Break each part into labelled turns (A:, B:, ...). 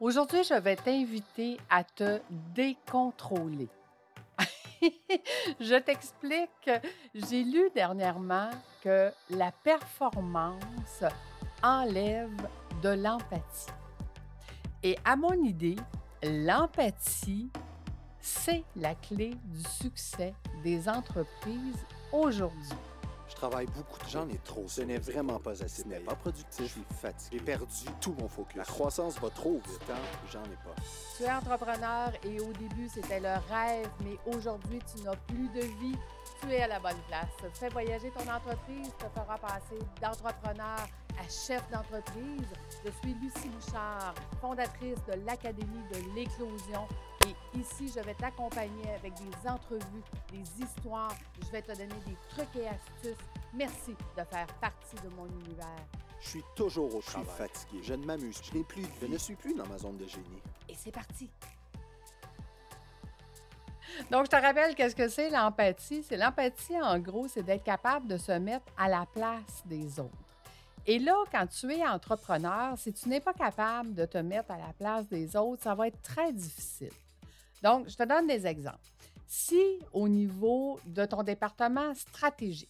A: Aujourd'hui, je vais t'inviter à te décontrôler. je t'explique. J'ai lu dernièrement que la performance enlève de l'empathie. Et à mon idée, l'empathie, c'est la clé du succès des entreprises aujourd'hui.
B: Je travaille beaucoup de
C: J'en ai trop.
B: Ce n'est vraiment pas assez.
C: Ce n'est pas productif.
B: Je suis fatigué.
C: J'ai perdu tout mon focus.
B: La croissance va trop vite.
C: temps, j'en ai pas.
A: Tu es entrepreneur et au début, c'était le rêve, mais aujourd'hui, tu n'as plus de vie. Tu es à la bonne place. Fais voyager ton entreprise te fera passer d'entrepreneur à chef d'entreprise. Je suis Lucie Bouchard, fondatrice de l'Académie de l'éclosion. Et ici, je vais t'accompagner avec des entrevues, des histoires. Je vais te donner des trucs et astuces. Merci de faire partie de mon univers.
B: Je suis toujours au
C: Je suis
B: travail.
C: fatigué.
B: Je ne m'amuse.
C: Je n'ai plus de
B: Je ne suis plus dans ma zone de génie.
A: Et c'est parti. Donc, je te rappelle qu'est-ce que c'est l'empathie. C'est l'empathie, en gros, c'est d'être capable de se mettre à la place des autres. Et là, quand tu es entrepreneur, si tu n'es pas capable de te mettre à la place des autres, ça va être très difficile. Donc, je te donne des exemples. Si au niveau de ton département stratégique,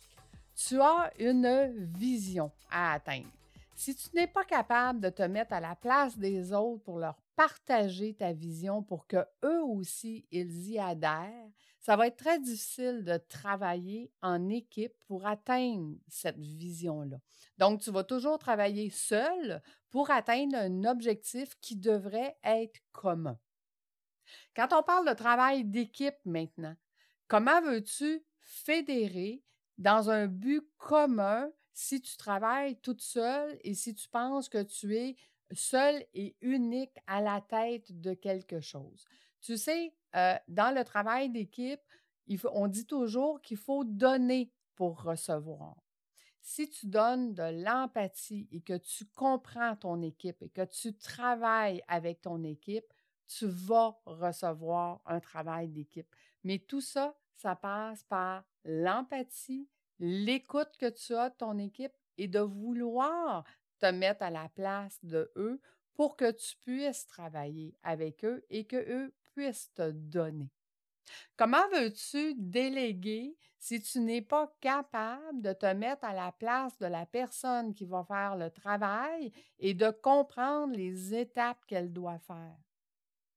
A: tu as une vision à atteindre, si tu n'es pas capable de te mettre à la place des autres pour leur partager ta vision pour que eux aussi ils y adhèrent, ça va être très difficile de travailler en équipe pour atteindre cette vision-là. Donc, tu vas toujours travailler seul pour atteindre un objectif qui devrait être commun. Quand on parle de travail d'équipe maintenant, comment veux-tu fédérer dans un but commun si tu travailles toute seule et si tu penses que tu es seul et unique à la tête de quelque chose? Tu sais, euh, dans le travail d'équipe, on dit toujours qu'il faut donner pour recevoir. Si tu donnes de l'empathie et que tu comprends ton équipe et que tu travailles avec ton équipe, tu vas recevoir un travail d'équipe. Mais tout ça, ça passe par l'empathie, l'écoute que tu as de ton équipe et de vouloir te mettre à la place de eux pour que tu puisses travailler avec eux et que eux puissent te donner. Comment veux-tu déléguer si tu n'es pas capable de te mettre à la place de la personne qui va faire le travail et de comprendre les étapes qu'elle doit faire?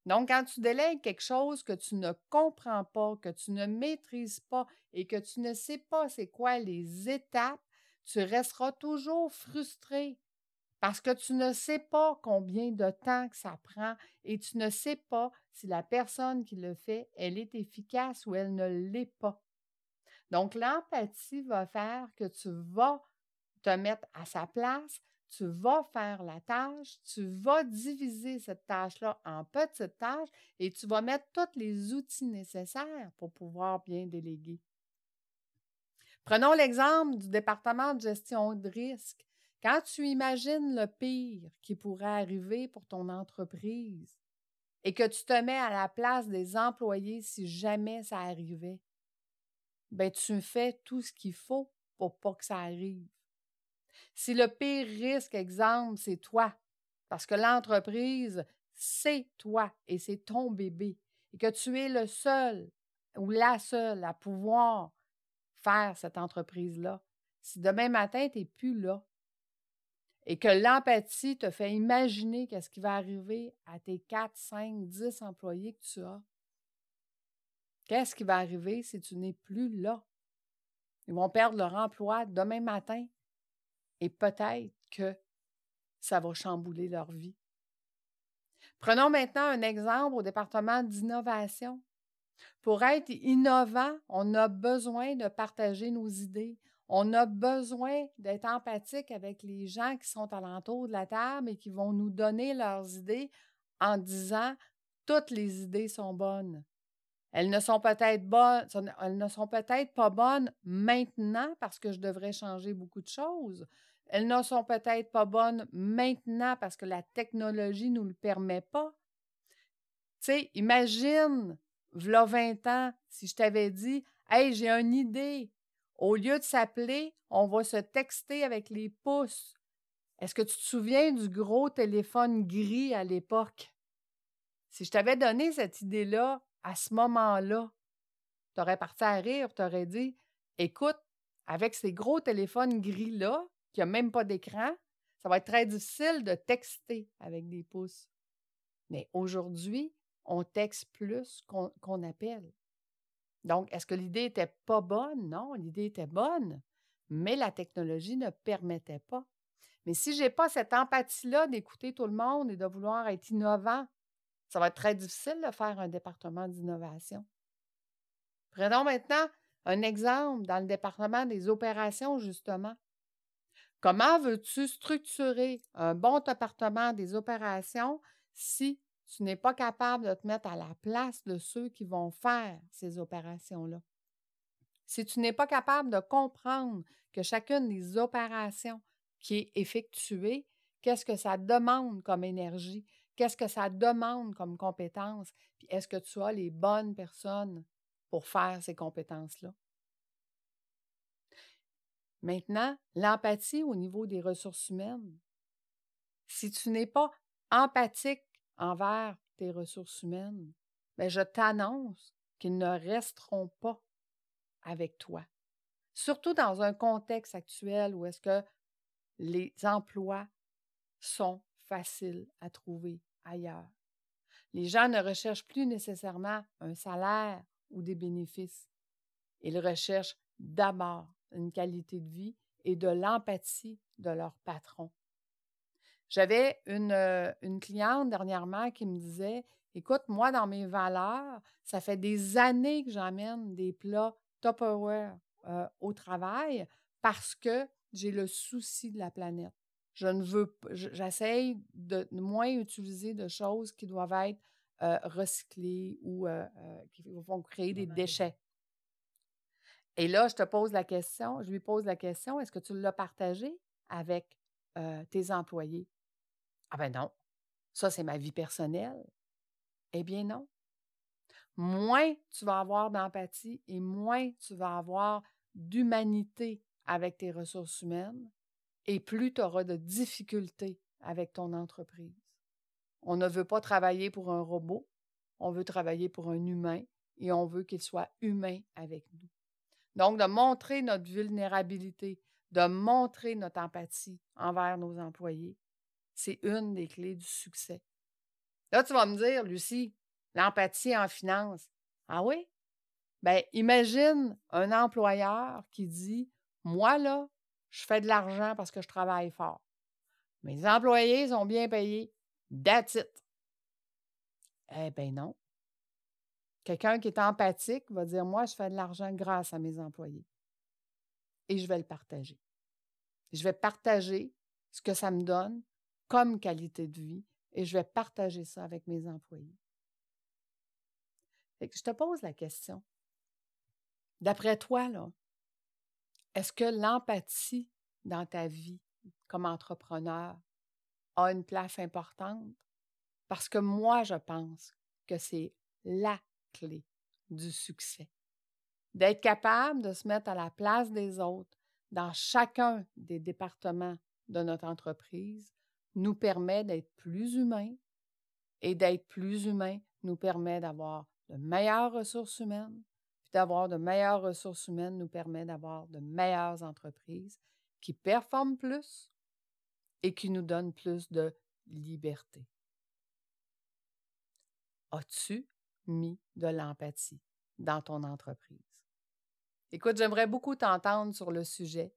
A: Donc, quand tu délègues quelque chose que tu ne comprends pas, que tu ne maîtrises pas et que tu ne sais pas c'est quoi les étapes, tu resteras toujours frustré parce que tu ne sais pas combien de temps que ça prend et tu ne sais pas si la personne qui le fait, elle est efficace ou elle ne l'est pas. Donc, l'empathie va faire que tu vas te mettre à sa place, tu vas faire la tâche, tu vas diviser cette tâche-là en petites tâches et tu vas mettre tous les outils nécessaires pour pouvoir bien déléguer. Prenons l'exemple du département de gestion de risque. Quand tu imagines le pire qui pourrait arriver pour ton entreprise et que tu te mets à la place des employés si jamais ça arrivait, ben tu fais tout ce qu'il faut pour pas que ça arrive. Si le pire risque, exemple, c'est toi, parce que l'entreprise, c'est toi et c'est ton bébé, et que tu es le seul ou la seule à pouvoir faire cette entreprise-là, si demain matin, tu n'es plus là, et que l'empathie te fait imaginer qu'est-ce qui va arriver à tes 4, 5, 10 employés que tu as, qu'est-ce qui va arriver si tu n'es plus là? Ils vont perdre leur emploi demain matin et peut-être que ça va chambouler leur vie. Prenons maintenant un exemple au département d'innovation. Pour être innovant, on a besoin de partager nos idées. On a besoin d'être empathique avec les gens qui sont alentour de la table et qui vont nous donner leurs idées en disant toutes les idées sont bonnes. Elles ne sont peut-être bonnes, elles ne sont peut-être pas bonnes maintenant parce que je devrais changer beaucoup de choses. Elles ne sont peut-être pas bonnes maintenant parce que la technologie ne nous le permet pas. Tu sais, imagine, v'là 20 ans, si je t'avais dit, Hey, j'ai une idée. Au lieu de s'appeler, on va se texter avec les pouces. Est-ce que tu te souviens du gros téléphone gris à l'époque? Si je t'avais donné cette idée-là à ce moment-là, tu aurais parti à rire, tu aurais dit Écoute, avec ces gros téléphones gris-là, qui n'ont même pas d'écran, ça va être très difficile de texter avec des pouces. Mais aujourd'hui, on texte plus qu'on appelle. Donc, est-ce que l'idée était pas bonne? Non, l'idée était bonne, mais la technologie ne permettait pas. Mais si je n'ai pas cette empathie-là d'écouter tout le monde et de vouloir être innovant, ça va être très difficile de faire un département d'innovation. Prenons maintenant un exemple dans le département des opérations, justement. Comment veux-tu structurer un bon département des opérations si tu n'es pas capable de te mettre à la place de ceux qui vont faire ces opérations-là? Si tu n'es pas capable de comprendre que chacune des opérations qui est effectuée, qu'est-ce que ça demande comme énergie, qu'est-ce que ça demande comme compétences, puis est-ce que tu as les bonnes personnes pour faire ces compétences-là? Maintenant, l'empathie au niveau des ressources humaines. Si tu n'es pas empathique envers tes ressources humaines, bien, je t'annonce qu'ils ne resteront pas avec toi. Surtout dans un contexte actuel où est-ce que les emplois sont faciles à trouver ailleurs. Les gens ne recherchent plus nécessairement un salaire ou des bénéfices. Ils recherchent d'abord une qualité de vie et de l'empathie de leur patron. J'avais une, euh, une, cliente dernièrement qui me disait Écoute, moi, dans mes valeurs, ça fait des années que j'emmène des plats Tupperware euh, au travail parce que j'ai le souci de la planète. Je ne veux pas, j'essaye de moins utiliser de choses qui doivent être euh, recyclées ou qui vont créer des déchets. Et là, je te pose la question, je lui pose la question, est-ce que tu l'as partagé avec tes employés? Ah ben non, ça c'est ma vie personnelle. Eh bien non. Moins tu vas avoir d'empathie et moins tu vas avoir d'humanité avec tes ressources humaines et plus tu auras de difficultés avec ton entreprise. On ne veut pas travailler pour un robot, on veut travailler pour un humain et on veut qu'il soit humain avec nous. Donc, de montrer notre vulnérabilité, de montrer notre empathie envers nos employés, c'est une des clés du succès. Là, tu vas me dire, Lucie, l'empathie en finance. Ah oui? Bien, imagine un employeur qui dit Moi, là, je fais de l'argent parce que je travaille fort. Mes employés sont bien payés. That's it. Eh bien non. Quelqu'un qui est empathique va dire, moi, je fais de l'argent grâce à mes employés. Et je vais le partager. Je vais partager ce que ça me donne comme qualité de vie et je vais partager ça avec mes employés. je te pose la question. D'après toi, est-ce que l'empathie dans ta vie comme entrepreneur a une place importante? Parce que moi, je pense que c'est la clé du succès. D'être capable de se mettre à la place des autres dans chacun des départements de notre entreprise nous permet d'être plus humains et d'être plus humain nous permet d'avoir de meilleures ressources humaines. Puis d'avoir de meilleures ressources humaines nous permet d'avoir de meilleures entreprises qui performent plus et qui nous donnent plus de liberté. As-tu mis de l'empathie dans ton entreprise. Écoute, j'aimerais beaucoup t'entendre sur le sujet.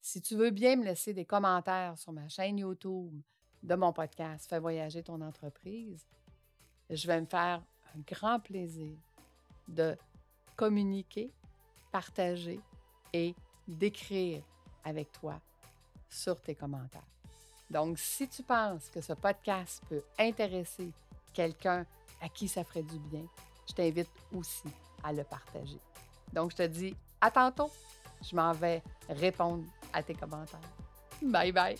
A: Si tu veux bien me laisser des commentaires sur ma chaîne YouTube de mon podcast Fais voyager ton entreprise, je vais me faire un grand plaisir de communiquer, partager et d'écrire avec toi sur tes commentaires. Donc, si tu penses que ce podcast peut intéresser quelqu'un à qui ça ferait du bien, je t'invite aussi à le partager. Donc, je te dis à tantôt. Je m'en vais répondre à tes commentaires. Bye bye.